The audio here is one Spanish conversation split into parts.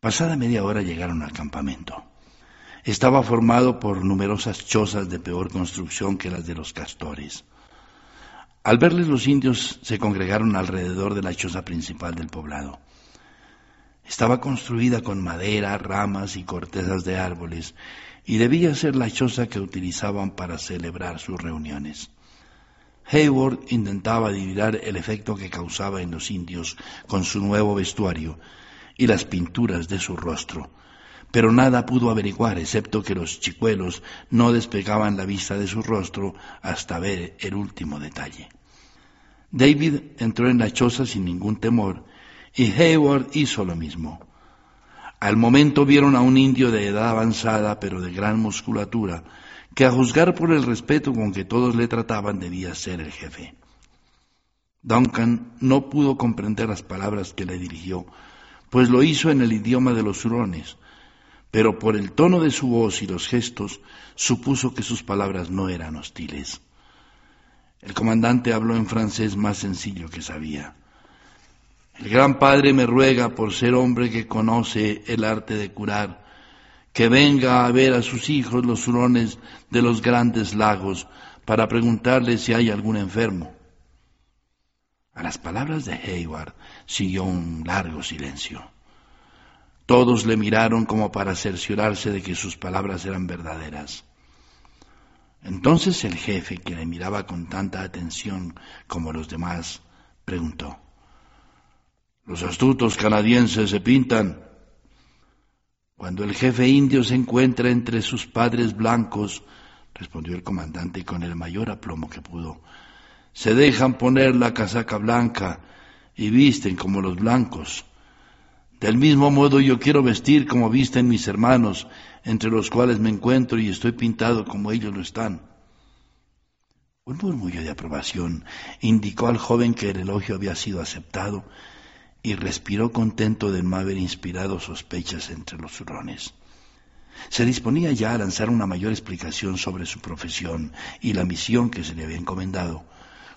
Pasada media hora llegaron al campamento. Estaba formado por numerosas chozas de peor construcción que las de los castores. Al verles los indios se congregaron alrededor de la choza principal del poblado. Estaba construida con madera, ramas y cortezas de árboles y debía ser la choza que utilizaban para celebrar sus reuniones. Hayward intentaba adivinar el efecto que causaba en los indios con su nuevo vestuario y las pinturas de su rostro, pero nada pudo averiguar excepto que los chicuelos no despegaban la vista de su rostro hasta ver el último detalle. David entró en la choza sin ningún temor y Hayward hizo lo mismo. Al momento vieron a un indio de edad avanzada pero de gran musculatura, que a juzgar por el respeto con que todos le trataban debía ser el jefe. Duncan no pudo comprender las palabras que le dirigió, pues lo hizo en el idioma de los hurones, pero por el tono de su voz y los gestos supuso que sus palabras no eran hostiles. El comandante habló en francés más sencillo que sabía. El gran padre me ruega, por ser hombre que conoce el arte de curar, que venga a ver a sus hijos los hurones de los grandes lagos para preguntarles si hay algún enfermo. A las palabras de Hayward siguió un largo silencio. Todos le miraron como para cerciorarse de que sus palabras eran verdaderas. Entonces el jefe, que le miraba con tanta atención como los demás, preguntó, ¿Los astutos canadienses se pintan? Cuando el jefe indio se encuentra entre sus padres blancos, respondió el comandante con el mayor aplomo que pudo, se dejan poner la casaca blanca y visten como los blancos. Del mismo modo yo quiero vestir como visten mis hermanos, entre los cuales me encuentro y estoy pintado como ellos lo están. Un murmullo de aprobación indicó al joven que el elogio había sido aceptado y respiró contento de no haber inspirado sospechas entre los hurones. Se disponía ya a lanzar una mayor explicación sobre su profesión y la misión que se le había encomendado,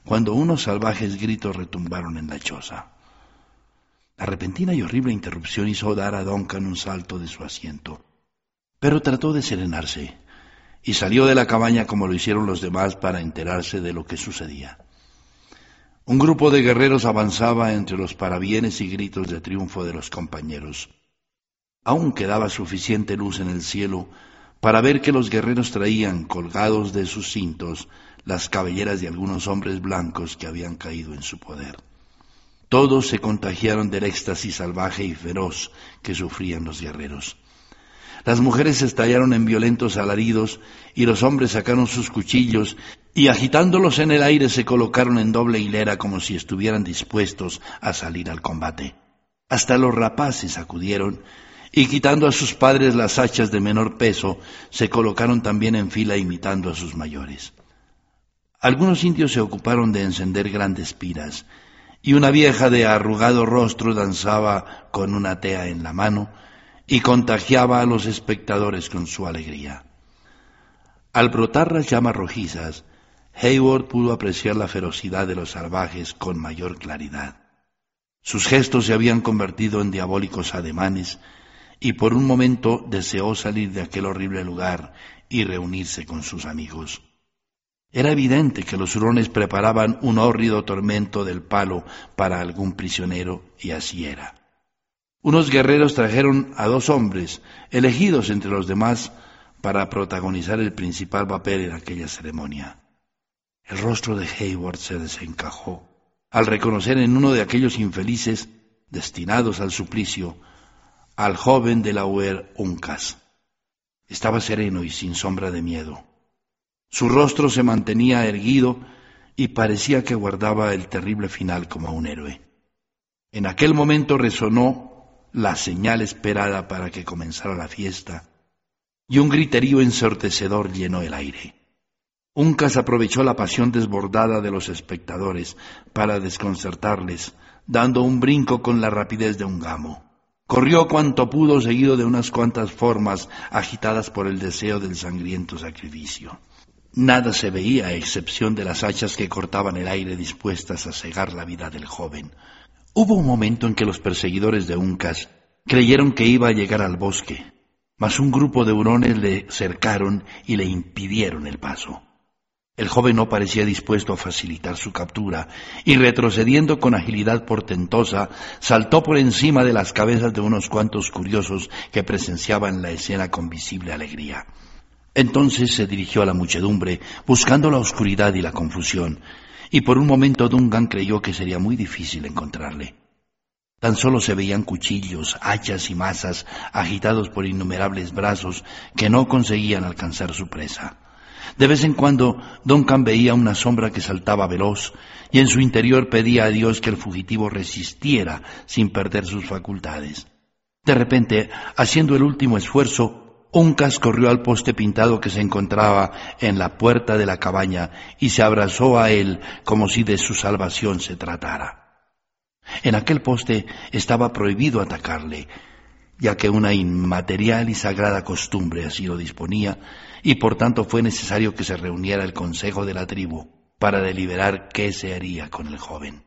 cuando unos salvajes gritos retumbaron en la choza. La repentina y horrible interrupción hizo dar a Duncan un salto de su asiento, pero trató de serenarse y salió de la cabaña como lo hicieron los demás para enterarse de lo que sucedía. Un grupo de guerreros avanzaba entre los parabienes y gritos de triunfo de los compañeros. Aún quedaba suficiente luz en el cielo para ver que los guerreros traían colgados de sus cintos las cabelleras de algunos hombres blancos que habían caído en su poder. Todos se contagiaron del éxtasis salvaje y feroz que sufrían los guerreros. Las mujeres estallaron en violentos alaridos y los hombres sacaron sus cuchillos y agitándolos en el aire se colocaron en doble hilera como si estuvieran dispuestos a salir al combate. Hasta los rapaces acudieron y quitando a sus padres las hachas de menor peso, se colocaron también en fila imitando a sus mayores. Algunos indios se ocuparon de encender grandes piras, y una vieja de arrugado rostro danzaba con una tea en la mano y contagiaba a los espectadores con su alegría. Al brotar las llamas rojizas, Hayward pudo apreciar la ferocidad de los salvajes con mayor claridad. Sus gestos se habían convertido en diabólicos ademanes y por un momento deseó salir de aquel horrible lugar y reunirse con sus amigos. Era evidente que los hurones preparaban un hórrido tormento del palo para algún prisionero, y así era. Unos guerreros trajeron a dos hombres, elegidos entre los demás, para protagonizar el principal papel en aquella ceremonia. El rostro de Hayward se desencajó al reconocer en uno de aquellos infelices destinados al suplicio al joven de la Uncas. Estaba sereno y sin sombra de miedo. Su rostro se mantenía erguido y parecía que guardaba el terrible final como un héroe. En aquel momento resonó la señal esperada para que comenzara la fiesta, y un griterío ensortecedor llenó el aire. Uncas aprovechó la pasión desbordada de los espectadores para desconcertarles, dando un brinco con la rapidez de un gamo. Corrió cuanto pudo seguido de unas cuantas formas agitadas por el deseo del sangriento sacrificio. Nada se veía a excepción de las hachas que cortaban el aire dispuestas a cegar la vida del joven. Hubo un momento en que los perseguidores de Uncas Creyeron que iba a llegar al bosque, mas un grupo de hurones le cercaron y le impidieron el paso. El joven no parecía dispuesto a facilitar su captura, y retrocediendo con agilidad portentosa, saltó por encima de las cabezas de unos cuantos curiosos que presenciaban la escena con visible alegría. Entonces se dirigió a la muchedumbre, buscando la oscuridad y la confusión, y por un momento Dungan creyó que sería muy difícil encontrarle. Tan solo se veían cuchillos, hachas y masas agitados por innumerables brazos que no conseguían alcanzar su presa. De vez en cuando Duncan veía una sombra que saltaba veloz y en su interior pedía a Dios que el fugitivo resistiera sin perder sus facultades. De repente, haciendo el último esfuerzo, Uncas corrió al poste pintado que se encontraba en la puerta de la cabaña y se abrazó a él como si de su salvación se tratara. En aquel poste estaba prohibido atacarle, ya que una inmaterial y sagrada costumbre así lo disponía, y por tanto fue necesario que se reuniera el consejo de la tribu para deliberar qué se haría con el joven.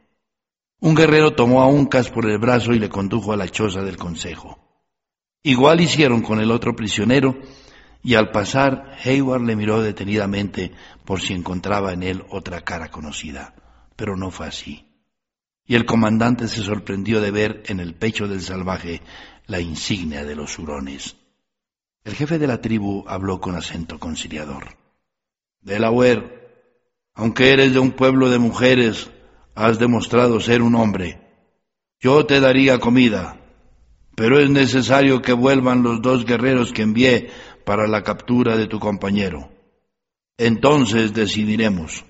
Un guerrero tomó a Uncas por el brazo y le condujo a la choza del consejo. Igual hicieron con el otro prisionero, y al pasar Hayward le miró detenidamente por si encontraba en él otra cara conocida, pero no fue así y el comandante se sorprendió de ver en el pecho del salvaje la insignia de los hurones. El jefe de la tribu habló con acento conciliador. Delaware, aunque eres de un pueblo de mujeres, has demostrado ser un hombre. Yo te daría comida, pero es necesario que vuelvan los dos guerreros que envié para la captura de tu compañero. Entonces decidiremos.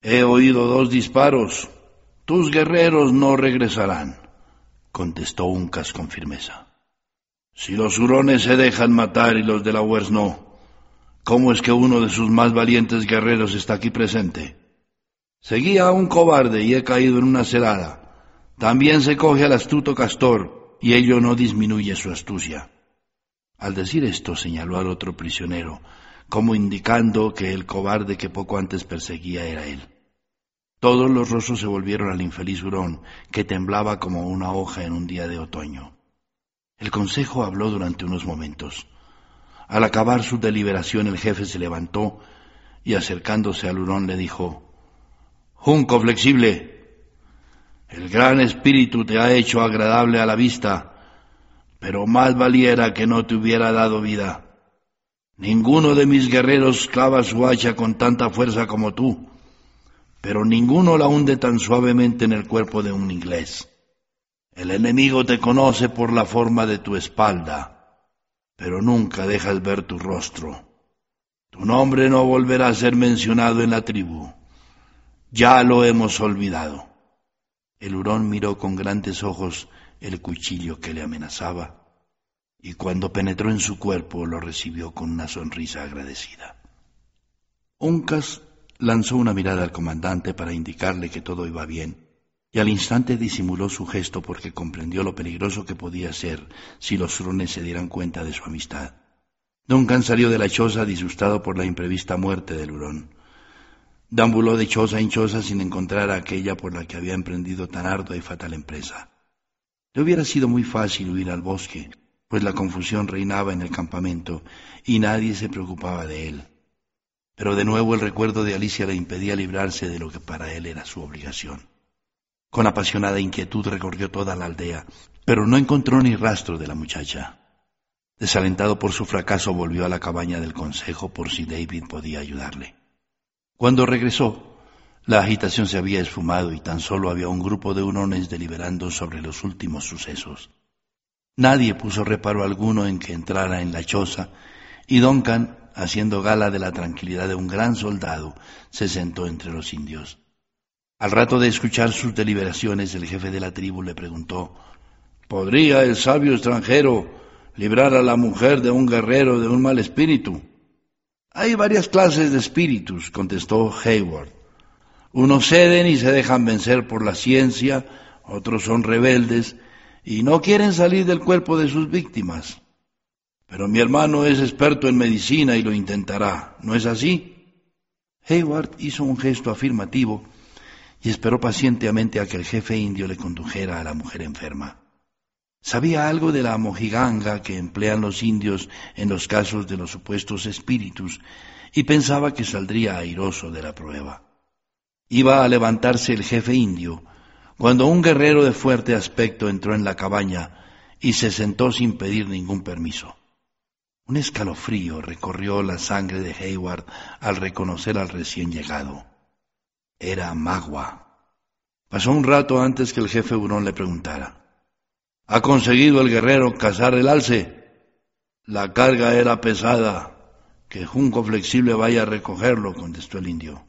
He oído dos disparos tus guerreros no regresarán, contestó Uncas con firmeza. Si los hurones se dejan matar y los de la no, ¿cómo es que uno de sus más valientes guerreros está aquí presente? Seguía a un cobarde y he caído en una celada. También se coge al astuto castor y ello no disminuye su astucia. Al decir esto señaló al otro prisionero, como indicando que el cobarde que poco antes perseguía era él. Todos los rostros se volvieron al infeliz hurón, que temblaba como una hoja en un día de otoño. El consejo habló durante unos momentos. Al acabar su deliberación el jefe se levantó y acercándose al hurón le dijo, Junco flexible, el gran espíritu te ha hecho agradable a la vista, pero más valiera que no te hubiera dado vida. Ninguno de mis guerreros clava su hacha con tanta fuerza como tú pero ninguno la hunde tan suavemente en el cuerpo de un inglés. El enemigo te conoce por la forma de tu espalda, pero nunca dejas ver tu rostro. Tu nombre no volverá a ser mencionado en la tribu. Ya lo hemos olvidado. El hurón miró con grandes ojos el cuchillo que le amenazaba, y cuando penetró en su cuerpo lo recibió con una sonrisa agradecida. Uncas lanzó una mirada al comandante para indicarle que todo iba bien, y al instante disimuló su gesto porque comprendió lo peligroso que podía ser si los hurones se dieran cuenta de su amistad. Duncan salió de la choza disgustado por la imprevista muerte del hurón. Dambuló de choza en choza sin encontrar a aquella por la que había emprendido tan ardua y fatal empresa. Le hubiera sido muy fácil huir al bosque, pues la confusión reinaba en el campamento y nadie se preocupaba de él. Pero de nuevo el recuerdo de Alicia le impedía librarse de lo que para él era su obligación. Con apasionada inquietud recorrió toda la aldea, pero no encontró ni rastro de la muchacha. Desalentado por su fracaso, volvió a la cabaña del consejo por si David podía ayudarle. Cuando regresó, la agitación se había esfumado y tan solo había un grupo de hurones deliberando sobre los últimos sucesos. Nadie puso reparo alguno en que entrara en la choza, y Duncan haciendo gala de la tranquilidad de un gran soldado, se sentó entre los indios. Al rato de escuchar sus deliberaciones, el jefe de la tribu le preguntó, ¿Podría el sabio extranjero librar a la mujer de un guerrero de un mal espíritu? Hay varias clases de espíritus, contestó Hayward. Unos ceden y se dejan vencer por la ciencia, otros son rebeldes y no quieren salir del cuerpo de sus víctimas. Pero mi hermano es experto en medicina y lo intentará, ¿no es así? Hayward hizo un gesto afirmativo y esperó pacientemente a que el jefe indio le condujera a la mujer enferma. Sabía algo de la mojiganga que emplean los indios en los casos de los supuestos espíritus y pensaba que saldría airoso de la prueba. Iba a levantarse el jefe indio cuando un guerrero de fuerte aspecto entró en la cabaña y se sentó sin pedir ningún permiso. Un escalofrío recorrió la sangre de Hayward al reconocer al recién llegado. Era Magua. Pasó un rato antes que el jefe Hurón le preguntara. ¿Ha conseguido el guerrero cazar el alce? La carga era pesada. Que Junco Flexible vaya a recogerlo, contestó el indio.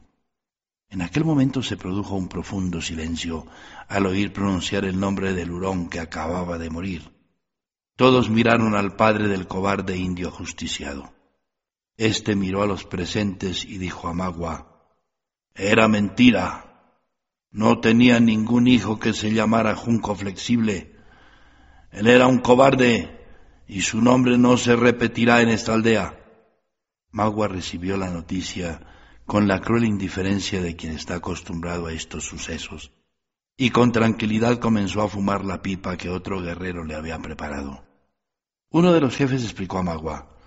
En aquel momento se produjo un profundo silencio al oír pronunciar el nombre del hurón que acababa de morir. Todos miraron al padre del cobarde indio justiciado. Este miró a los presentes y dijo a Magua, Era mentira. No tenía ningún hijo que se llamara Junco Flexible él era un cobarde y su nombre no se repetirá en esta aldea. Magua recibió la noticia con la cruel indiferencia de quien está acostumbrado a estos sucesos, y con tranquilidad comenzó a fumar la pipa que otro guerrero le había preparado. Uno de los jefes explicó a Magua,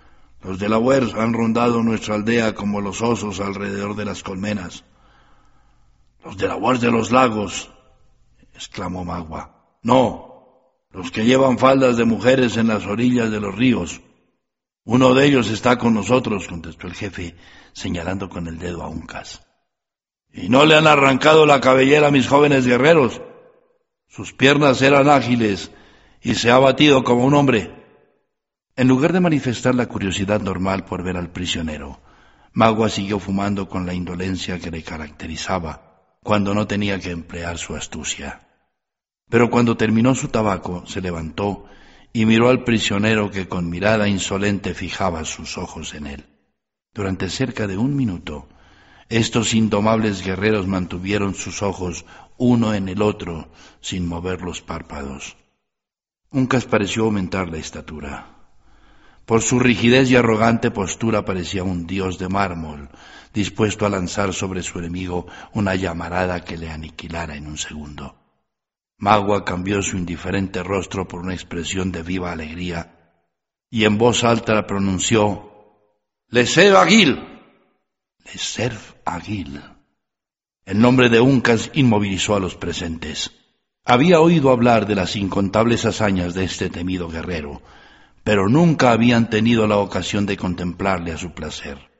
los de la han rondado nuestra aldea como los osos alrededor de las colmenas. Los de la de los lagos, exclamó Magua. No, los que llevan faldas de mujeres en las orillas de los ríos. Uno de ellos está con nosotros, contestó el jefe, señalando con el dedo a Uncas. Y no le han arrancado la cabellera a mis jóvenes guerreros. Sus piernas eran ágiles y se ha batido como un hombre. En lugar de manifestar la curiosidad normal por ver al prisionero, Magua siguió fumando con la indolencia que le caracterizaba cuando no tenía que emplear su astucia. Pero cuando terminó su tabaco, se levantó y miró al prisionero que con mirada insolente fijaba sus ojos en él. Durante cerca de un minuto, estos indomables guerreros mantuvieron sus ojos uno en el otro sin mover los párpados. Uncas pareció aumentar la estatura. Por su rigidez y arrogante postura parecía un dios de mármol, dispuesto a lanzar sobre su enemigo una llamarada que le aniquilara en un segundo. Magua cambió su indiferente rostro por una expresión de viva alegría y en voz alta pronunció, ¡Le Aguil! ¡Le Aguil! El nombre de Uncas inmovilizó a los presentes. Había oído hablar de las incontables hazañas de este temido guerrero, pero nunca habían tenido la ocasión de contemplarle a su placer.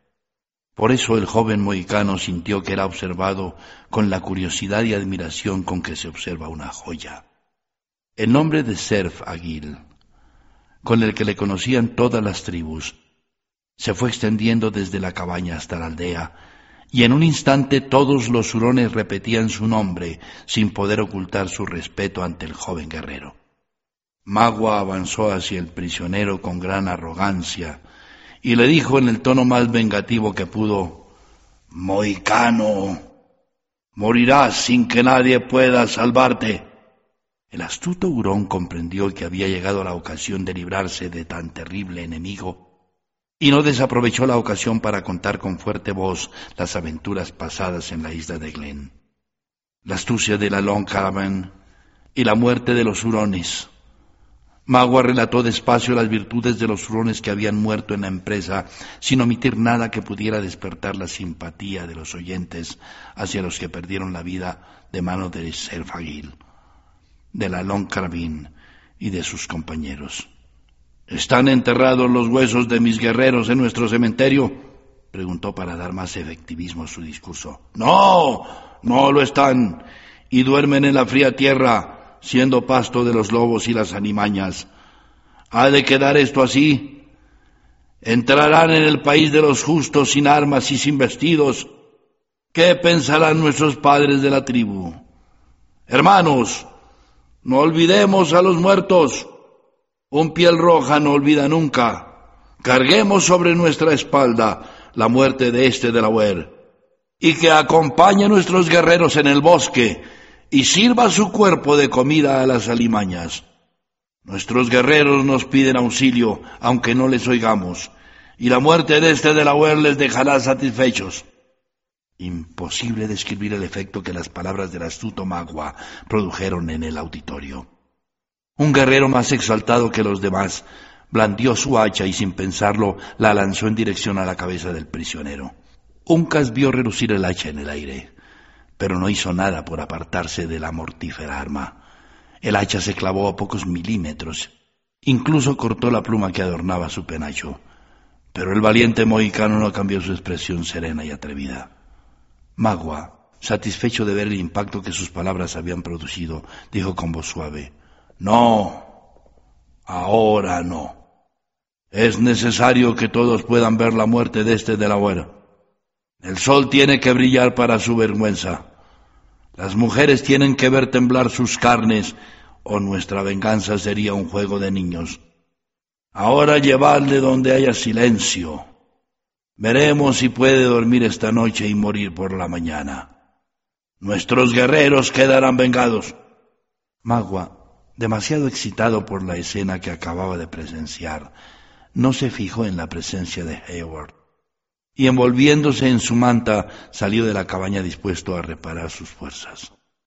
Por eso el joven mohicano sintió que era observado con la curiosidad y admiración con que se observa una joya. El nombre de Serf Aguil, con el que le conocían todas las tribus, se fue extendiendo desde la cabaña hasta la aldea, y en un instante todos los hurones repetían su nombre sin poder ocultar su respeto ante el joven guerrero. Magua avanzó hacia el prisionero con gran arrogancia, y le dijo en el tono más vengativo que pudo, Moicano, morirás sin que nadie pueda salvarte. El astuto hurón comprendió que había llegado la ocasión de librarse de tan terrible enemigo y no desaprovechó la ocasión para contar con fuerte voz las aventuras pasadas en la isla de Glen. La astucia de la Long Caravan y la muerte de los hurones, Magua relató despacio las virtudes de los hurones que habían muerto en la empresa, sin omitir nada que pudiera despertar la simpatía de los oyentes hacia los que perdieron la vida de mano de Ser Fagil, de la Long y de sus compañeros. ¿Están enterrados los huesos de mis guerreros en nuestro cementerio? preguntó para dar más efectivismo a su discurso. No, no lo están, y duermen en la fría tierra siendo pasto de los lobos y las animañas. ¿Ha de quedar esto así? ¿Entrarán en el país de los justos sin armas y sin vestidos? ¿Qué pensarán nuestros padres de la tribu? Hermanos, no olvidemos a los muertos. Un piel roja no olvida nunca. Carguemos sobre nuestra espalda la muerte de este de la Huer, y que acompañe a nuestros guerreros en el bosque y sirva su cuerpo de comida a las alimañas. Nuestros guerreros nos piden auxilio, aunque no les oigamos, y la muerte de este de la les dejará satisfechos. Imposible describir el efecto que las palabras del astuto Magua produjeron en el auditorio. Un guerrero más exaltado que los demás blandió su hacha y sin pensarlo la lanzó en dirección a la cabeza del prisionero. Uncas vio relucir el hacha en el aire, pero no hizo nada por apartarse de la mortífera arma. El hacha se clavó a pocos milímetros, incluso cortó la pluma que adornaba su penacho. Pero el valiente mohicano no cambió su expresión serena y atrevida. Magua, satisfecho de ver el impacto que sus palabras habían producido, dijo con voz suave, No, ahora no. Es necesario que todos puedan ver la muerte de este Delaware. El sol tiene que brillar para su vergüenza. Las mujeres tienen que ver temblar sus carnes o nuestra venganza sería un juego de niños. Ahora llevadle donde haya silencio. Veremos si puede dormir esta noche y morir por la mañana. Nuestros guerreros quedarán vengados. Magua, demasiado excitado por la escena que acababa de presenciar, no se fijó en la presencia de Hayward, y envolviéndose en su manta salió de la cabaña dispuesto a reparar sus fuerzas.